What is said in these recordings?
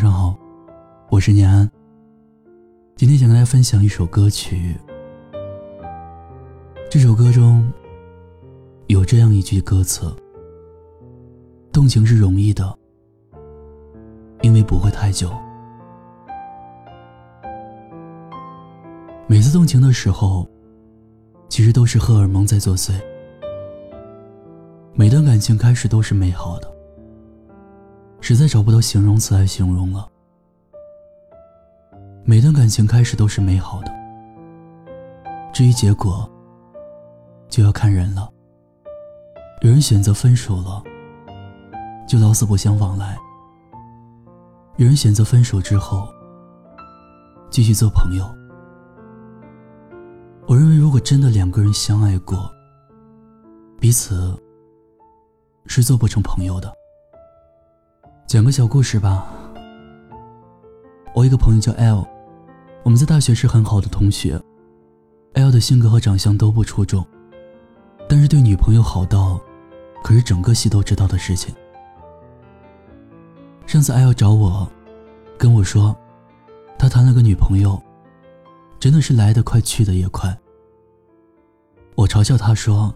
晚上好，我是念安。今天想跟大家分享一首歌曲。这首歌中有这样一句歌词：“动情是容易的，因为不会太久。每次动情的时候，其实都是荷尔蒙在作祟。每段感情开始都是美好的。”实在找不到形容词来形容了。每段感情开始都是美好的，至于结果，就要看人了。有人选择分手了，就老死不相往来；有人选择分手之后，继续做朋友。我认为，如果真的两个人相爱过，彼此是做不成朋友的。讲个小故事吧。我一个朋友叫 L，我们在大学是很好的同学。L 的性格和长相都不出众，但是对女朋友好到，可是整个系都知道的事情。上次 L 找我，跟我说，他谈了个女朋友，真的是来得快去得也快。我嘲笑他说：“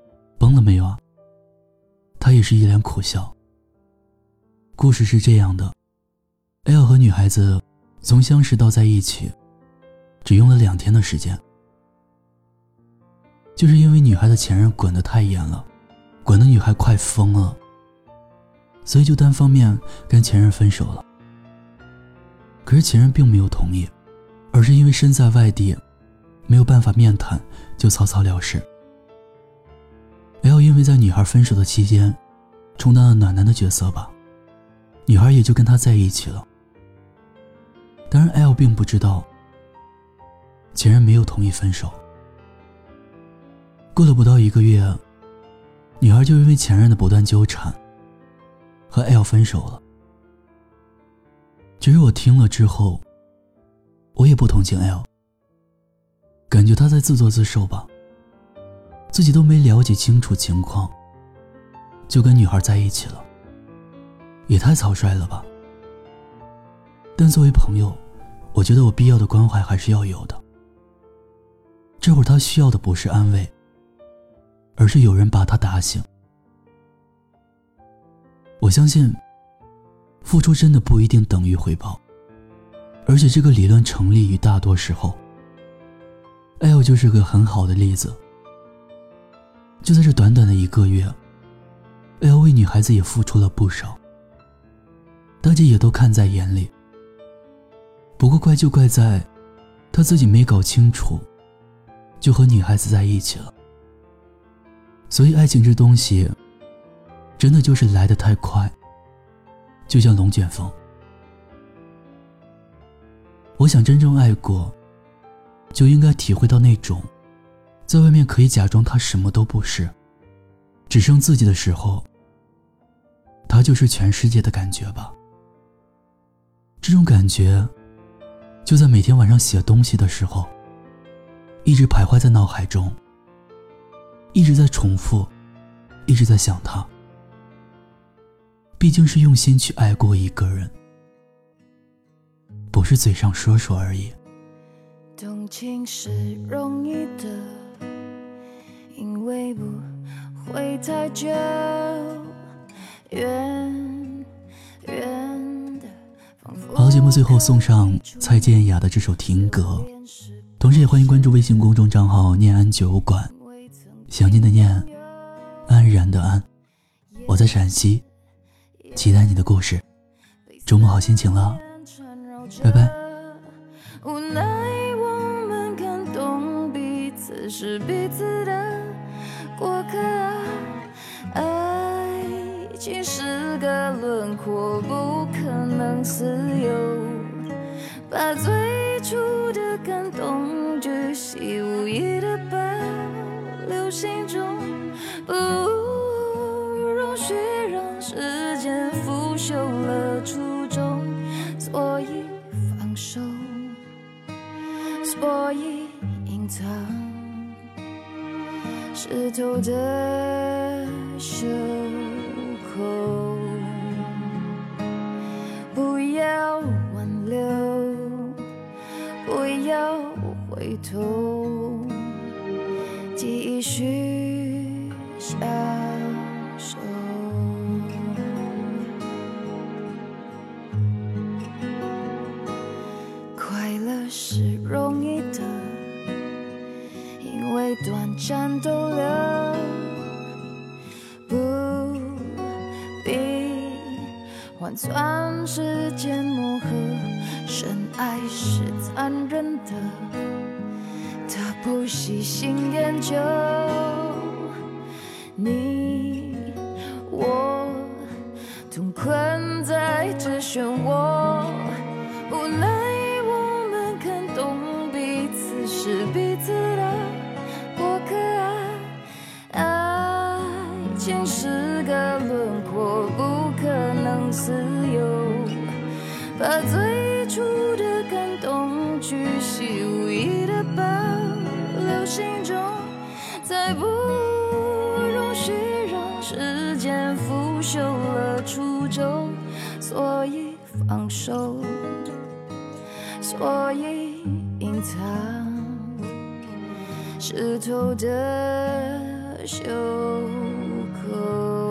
崩了没有啊？”他也是一脸苦笑。故事是这样的，L 和女孩子从相识到在一起，只用了两天的时间。就是因为女孩的前任管得太严了，管得女孩快疯了，所以就单方面跟前任分手了。可是前任并没有同意，而是因为身在外地，没有办法面谈，就草草了事。L 因为在女孩分手的期间，充当了暖男的角色吧。女孩也就跟他在一起了。当然，L 并不知道，前任没有同意分手。过了不到一个月，女孩就因为前任的不断纠缠，和 L 分手了。其实我听了之后，我也不同情 L，感觉他在自作自受吧。自己都没了解清楚情况，就跟女孩在一起了。也太草率了吧！但作为朋友，我觉得我必要的关怀还是要有的。这会儿他需要的不是安慰，而是有人把他打醒。我相信，付出真的不一定等于回报，而且这个理论成立于大多时候。L 就是个很好的例子。就在这短短的一个月，L 为女孩子也付出了不少。大家也都看在眼里。不过怪就怪在，他自己没搞清楚，就和女孩子在一起了。所以爱情这东西，真的就是来得太快，就像龙卷风。我想真正爱过，就应该体会到那种，在外面可以假装他什么都不是，只剩自己的时候，他就是全世界的感觉吧。这种感觉，就在每天晚上写东西的时候，一直徘徊在脑海中，一直在重复，一直在想他。毕竟是用心去爱过一个人，不是嘴上说说而已。动情是容易的，因为不会太久。最后送上蔡健雅的这首《停格》，同时也欢迎关注微信公众账号“念安酒馆”，想念的念，安然的安，我在陕西，期待你的故事，周末好心情了，拜拜。无奈我们感动彼此是彼此的过客爱情是个轮廓，不可能自由。把最初的感动巨细无遗的保留心中，不容许让时间腐朽了初衷，所以放手，所以隐藏湿透的袖口不要挽留，不要回头，继续享受。快乐是容易的，因为短暂逗留。换算时间磨合。深爱是残忍的，他不细心研究。你我同困在这漩涡，无奈我们看懂彼此是彼此的过客啊。爱情是个轮廓，不自由，把最初的感动巨细无遗的保留心中，再不容许让时间腐朽了初衷，所以放手，所以隐藏湿透的袖口，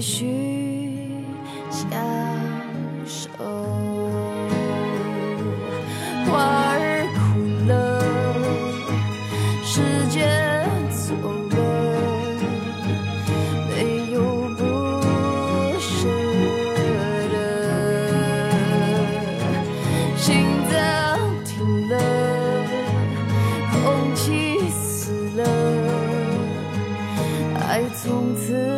继续享受。花儿枯了，时间走了，没有不舍的，心脏停了，空气死了，爱从此。